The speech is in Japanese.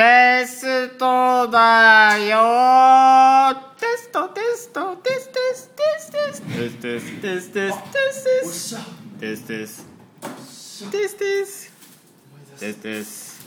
テストだよテストテストテステステステステステステステステステストテステストテステステステス